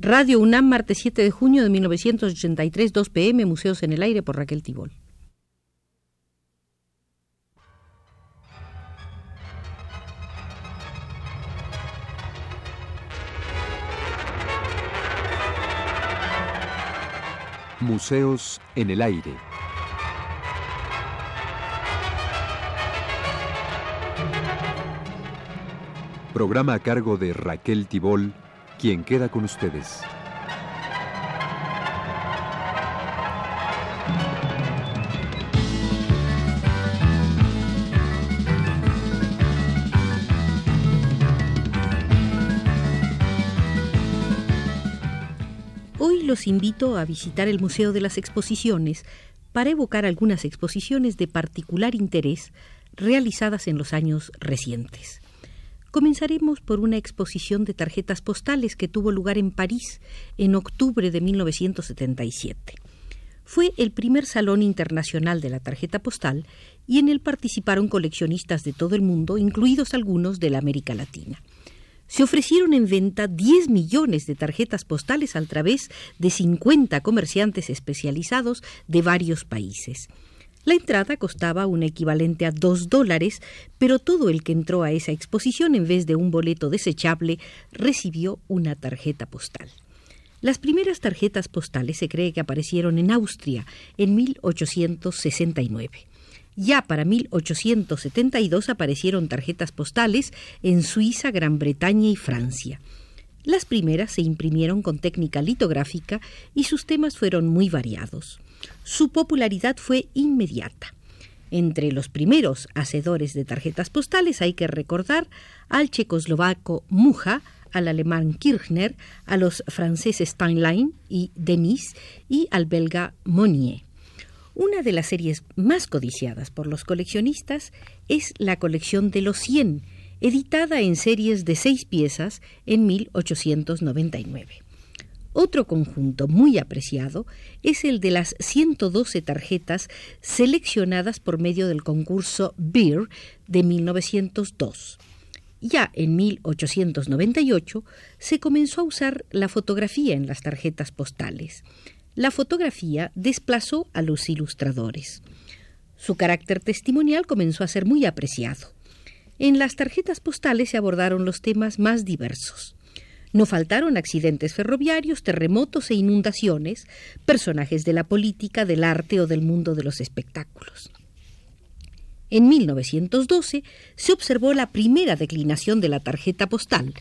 Radio UNAM, martes 7 de junio de 1983, 2 pm, Museos en el Aire por Raquel Tibol. Museos en el Aire. Programa a cargo de Raquel Tibol, quien queda con ustedes. Hoy los invito a visitar el Museo de las Exposiciones para evocar algunas exposiciones de particular interés realizadas en los años recientes. Comenzaremos por una exposición de tarjetas postales que tuvo lugar en París en octubre de 1977. Fue el primer Salón Internacional de la Tarjeta Postal y en él participaron coleccionistas de todo el mundo, incluidos algunos de la América Latina. Se ofrecieron en venta 10 millones de tarjetas postales a través de 50 comerciantes especializados de varios países. La entrada costaba un equivalente a dos dólares, pero todo el que entró a esa exposición en vez de un boleto desechable recibió una tarjeta postal. Las primeras tarjetas postales se cree que aparecieron en Austria en 1869. Ya para 1872 aparecieron tarjetas postales en Suiza, Gran Bretaña y Francia. Las primeras se imprimieron con técnica litográfica y sus temas fueron muy variados. Su popularidad fue inmediata. Entre los primeros hacedores de tarjetas postales hay que recordar al checoslovaco Muja, al alemán Kirchner, a los franceses Steinlein y Denis y al belga Monnier. Una de las series más codiciadas por los coleccionistas es la colección de los 100, editada en series de seis piezas en 1899. Otro conjunto muy apreciado es el de las 112 tarjetas seleccionadas por medio del concurso Beer de 1902. Ya en 1898 se comenzó a usar la fotografía en las tarjetas postales. La fotografía desplazó a los ilustradores. Su carácter testimonial comenzó a ser muy apreciado. En las tarjetas postales se abordaron los temas más diversos. No faltaron accidentes ferroviarios, terremotos e inundaciones, personajes de la política, del arte o del mundo de los espectáculos. En 1912 se observó la primera declinación de la tarjeta postal,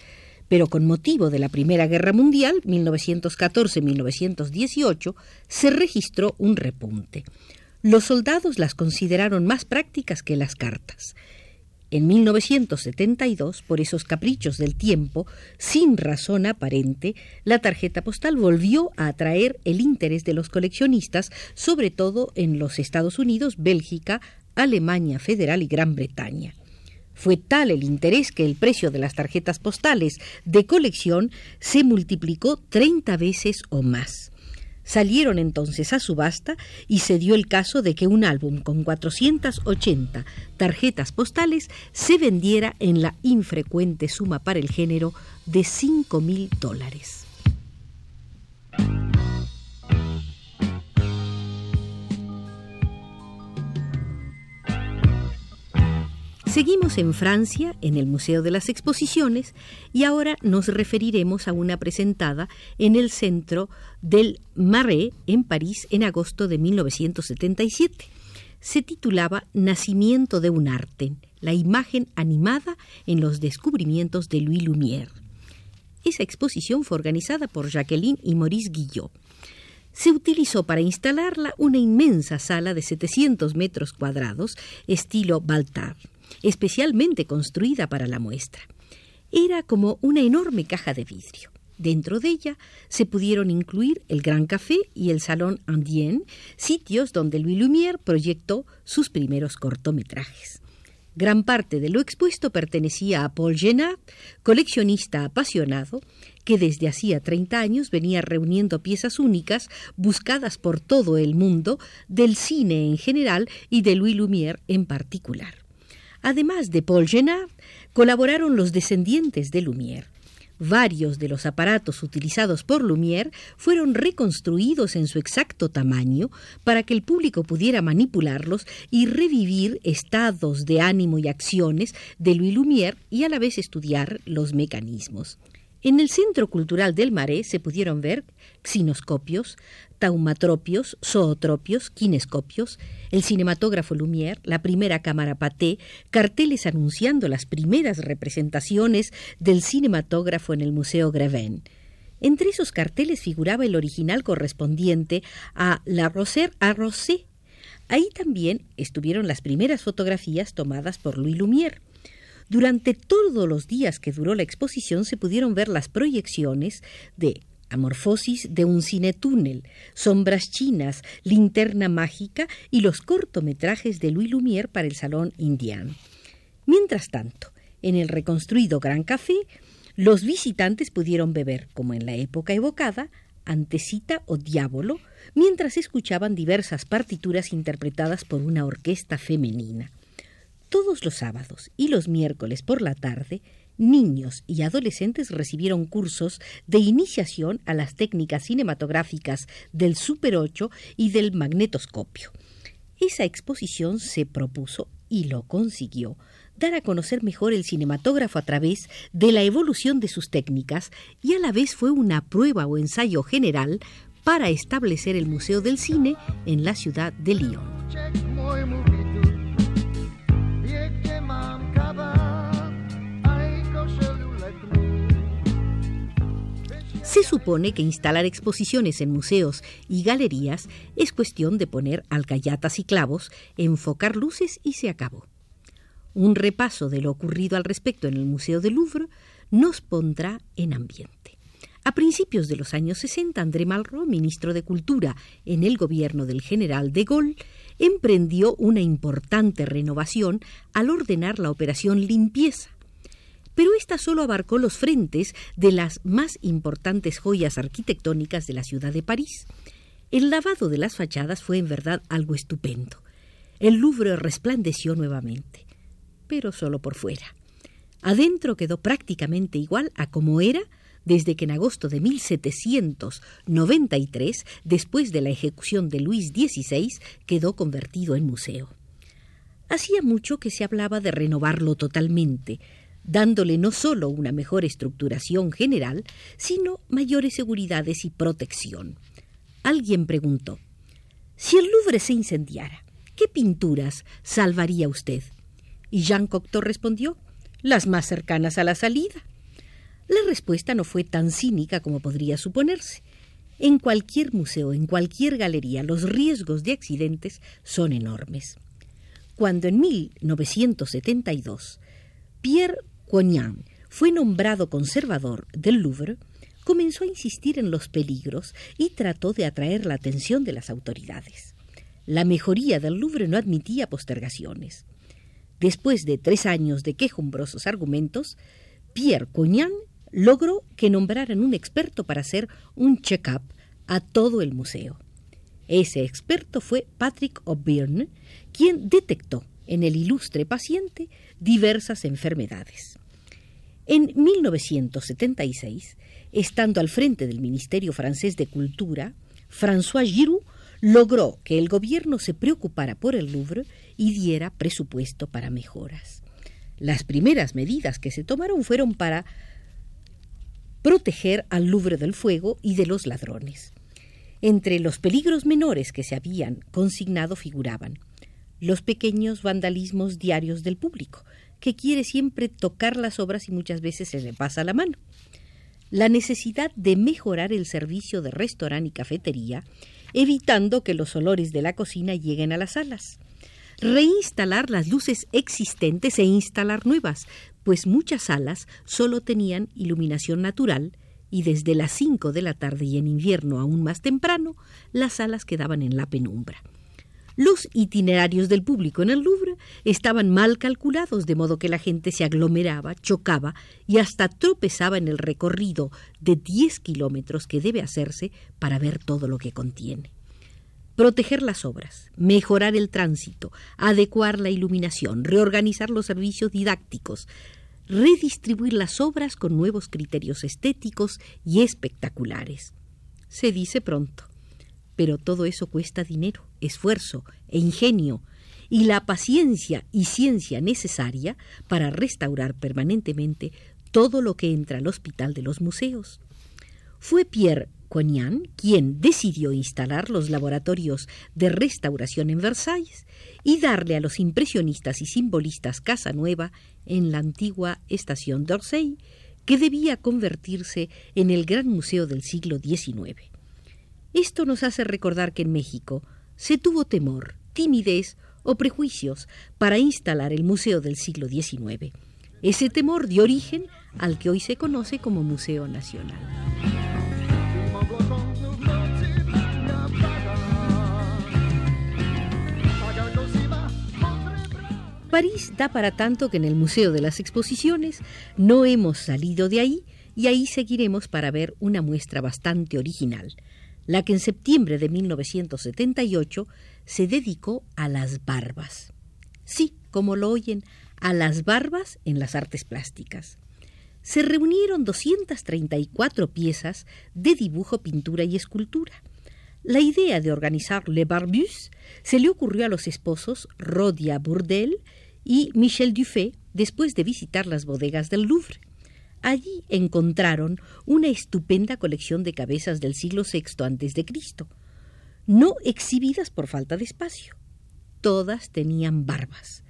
pero con motivo de la Primera Guerra Mundial, 1914-1918, se registró un repunte. Los soldados las consideraron más prácticas que las cartas. En 1972, por esos caprichos del tiempo, sin razón aparente, la tarjeta postal volvió a atraer el interés de los coleccionistas, sobre todo en los Estados Unidos, Bélgica, Alemania Federal y Gran Bretaña. Fue tal el interés que el precio de las tarjetas postales de colección se multiplicó 30 veces o más. Salieron entonces a subasta y se dio el caso de que un álbum con 480 tarjetas postales se vendiera en la infrecuente suma para el género de 5 mil dólares. Seguimos en Francia, en el Museo de las Exposiciones, y ahora nos referiremos a una presentada en el centro del Marais, en París, en agosto de 1977. Se titulaba Nacimiento de un arte, la imagen animada en los descubrimientos de Louis Lumière. Esa exposición fue organizada por Jacqueline y Maurice Guillot. Se utilizó para instalarla una inmensa sala de 700 metros cuadrados, estilo Baltar especialmente construida para la muestra. Era como una enorme caja de vidrio. Dentro de ella se pudieron incluir el Gran Café y el Salón Andien, sitios donde Louis Lumière proyectó sus primeros cortometrajes. Gran parte de lo expuesto pertenecía a Paul Genard, coleccionista apasionado, que desde hacía 30 años venía reuniendo piezas únicas buscadas por todo el mundo del cine en general y de Louis Lumière en particular. Además de Paul Genard, colaboraron los descendientes de Lumière. Varios de los aparatos utilizados por Lumière fueron reconstruidos en su exacto tamaño para que el público pudiera manipularlos y revivir estados de ánimo y acciones de Louis Lumière y a la vez estudiar los mecanismos. En el Centro Cultural del Marais se pudieron ver xinoscopios, taumatropios, zootropios, kinescopios, el cinematógrafo Lumière, la primera cámara Paté, carteles anunciando las primeras representaciones del cinematógrafo en el Museo Greven. Entre esos carteles figuraba el original correspondiente a La Roser a Rosé. Ahí también estuvieron las primeras fotografías tomadas por Louis Lumière. Durante todos los días que duró la exposición se pudieron ver las proyecciones de Amorfosis de un cinetúnel, Sombras chinas, Linterna mágica y los cortometrajes de Louis Lumière para el Salón Indian. Mientras tanto, en el reconstruido Gran Café, los visitantes pudieron beber, como en la época evocada, Antecita o Diablo, mientras escuchaban diversas partituras interpretadas por una orquesta femenina. Todos los sábados y los miércoles por la tarde, niños y adolescentes recibieron cursos de iniciación a las técnicas cinematográficas del Super 8 y del magnetoscopio. Esa exposición se propuso y lo consiguió dar a conocer mejor el cinematógrafo a través de la evolución de sus técnicas y a la vez fue una prueba o ensayo general para establecer el Museo del Cine en la ciudad de Lyon. Se supone que instalar exposiciones en museos y galerías es cuestión de poner alcayatas y clavos, enfocar luces y se acabó. Un repaso de lo ocurrido al respecto en el Museo del Louvre nos pondrá en ambiente. A principios de los años 60, André Malraux, ministro de Cultura en el gobierno del general de Gaulle, emprendió una importante renovación al ordenar la operación limpieza pero esta solo abarcó los frentes de las más importantes joyas arquitectónicas de la ciudad de París. El lavado de las fachadas fue en verdad algo estupendo. El Louvre resplandeció nuevamente, pero solo por fuera. Adentro quedó prácticamente igual a como era desde que en agosto de 1793, después de la ejecución de Luis XVI, quedó convertido en museo. Hacía mucho que se hablaba de renovarlo totalmente, dándole no solo una mejor estructuración general, sino mayores seguridades y protección. Alguien preguntó, si el Louvre se incendiara, ¿qué pinturas salvaría usted? Y Jean Cocteau respondió, las más cercanas a la salida. La respuesta no fue tan cínica como podría suponerse. En cualquier museo, en cualquier galería, los riesgos de accidentes son enormes. Cuando en 1972 Pierre Coignan fue nombrado conservador del Louvre, comenzó a insistir en los peligros y trató de atraer la atención de las autoridades. La mejoría del Louvre no admitía postergaciones. Después de tres años de quejumbrosos argumentos, Pierre Coignan logró que nombraran un experto para hacer un check-up a todo el museo. Ese experto fue Patrick O'Byrne, quien detectó en el ilustre paciente diversas enfermedades. En 1976, estando al frente del Ministerio francés de Cultura, François Giroud logró que el gobierno se preocupara por el Louvre y diera presupuesto para mejoras. Las primeras medidas que se tomaron fueron para proteger al Louvre del fuego y de los ladrones. Entre los peligros menores que se habían consignado figuraban los pequeños vandalismos diarios del público, que quiere siempre tocar las obras y muchas veces se le pasa la mano. La necesidad de mejorar el servicio de restaurante y cafetería, evitando que los olores de la cocina lleguen a las salas. Reinstalar las luces existentes e instalar nuevas, pues muchas salas solo tenían iluminación natural y desde las 5 de la tarde y en invierno aún más temprano, las salas quedaban en la penumbra. Los itinerarios del público en el Louvre estaban mal calculados, de modo que la gente se aglomeraba, chocaba y hasta tropezaba en el recorrido de 10 kilómetros que debe hacerse para ver todo lo que contiene. Proteger las obras, mejorar el tránsito, adecuar la iluminación, reorganizar los servicios didácticos, redistribuir las obras con nuevos criterios estéticos y espectaculares. Se dice pronto, pero todo eso cuesta dinero, esfuerzo e ingenio, y la paciencia y ciencia necesaria para restaurar permanentemente todo lo que entra al hospital de los museos. Fue Pierre Coignan quien decidió instalar los laboratorios de restauración en Versalles y darle a los impresionistas y simbolistas casa nueva en la antigua estación d'Orsay, que debía convertirse en el gran museo del siglo XIX. Esto nos hace recordar que en México se tuvo temor, timidez o prejuicios para instalar el museo del siglo XIX. Ese temor dio origen al que hoy se conoce como Museo Nacional. París da para tanto que en el Museo de las Exposiciones no hemos salido de ahí y ahí seguiremos para ver una muestra bastante original, la que en septiembre de 1978 se dedicó a las barbas. Sí, como lo oyen, a las barbas en las artes plásticas. Se reunieron 234 piezas de dibujo, pintura y escultura. La idea de organizar Le Barbus se le ocurrió a los esposos Rodia Bourdel y Michel Dufay después de visitar las bodegas del Louvre. Allí encontraron una estupenda colección de cabezas del siglo VI a.C., no exhibidas por falta de espacio. Todas tenían barbas.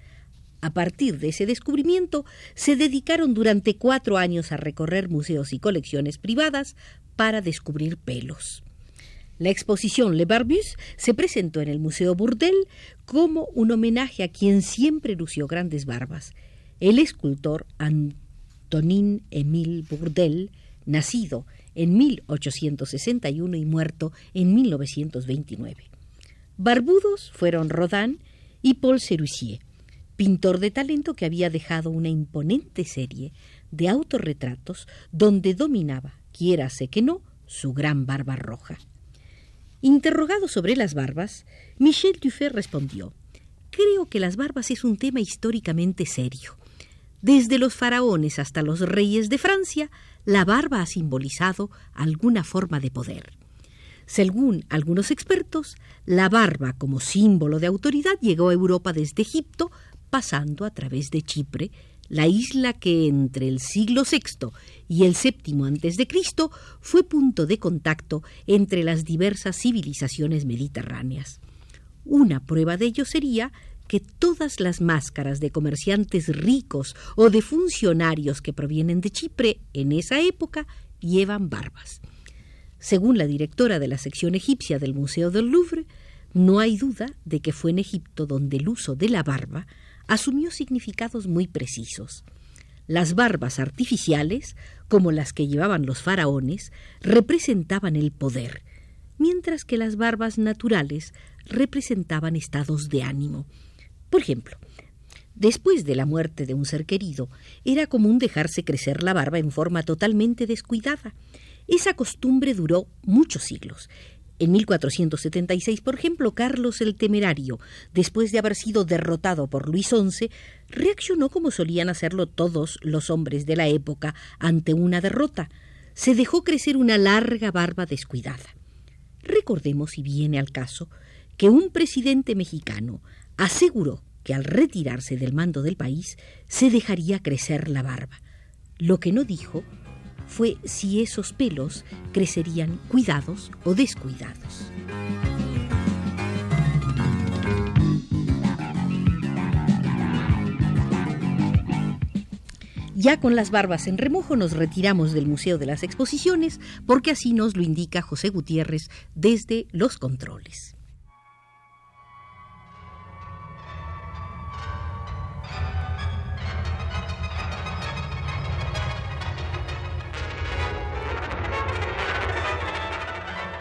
A partir de ese descubrimiento, se dedicaron durante cuatro años a recorrer museos y colecciones privadas para descubrir pelos. La exposición Le Barbus se presentó en el Museo Bourdel como un homenaje a quien siempre lució grandes barbas, el escultor Antonin Émile Bourdel, nacido en 1861 y muerto en 1929. Barbudos fueron Rodin y Paul Serusier, pintor de talento que había dejado una imponente serie de autorretratos donde dominaba, quiérase que no, su gran barba roja. Interrogado sobre las barbas, Michel Dufay respondió Creo que las barbas es un tema históricamente serio. Desde los faraones hasta los reyes de Francia, la barba ha simbolizado alguna forma de poder. Según algunos expertos, la barba como símbolo de autoridad llegó a Europa desde Egipto, pasando a través de Chipre, la isla que entre el siglo VI y el VII a.C. fue punto de contacto entre las diversas civilizaciones mediterráneas. Una prueba de ello sería que todas las máscaras de comerciantes ricos o de funcionarios que provienen de Chipre en esa época llevan barbas. Según la directora de la sección egipcia del Museo del Louvre, no hay duda de que fue en Egipto donde el uso de la barba asumió significados muy precisos. Las barbas artificiales, como las que llevaban los faraones, representaban el poder, mientras que las barbas naturales representaban estados de ánimo. Por ejemplo, después de la muerte de un ser querido, era común dejarse crecer la barba en forma totalmente descuidada. Esa costumbre duró muchos siglos en 1476, por ejemplo, Carlos el Temerario, después de haber sido derrotado por Luis XI, reaccionó como solían hacerlo todos los hombres de la época ante una derrota. Se dejó crecer una larga barba descuidada. Recordemos, y viene al caso, que un presidente mexicano aseguró que al retirarse del mando del país se dejaría crecer la barba. Lo que no dijo fue si esos pelos crecerían cuidados o descuidados. Ya con las barbas en remojo nos retiramos del Museo de las Exposiciones porque así nos lo indica José Gutiérrez desde los controles.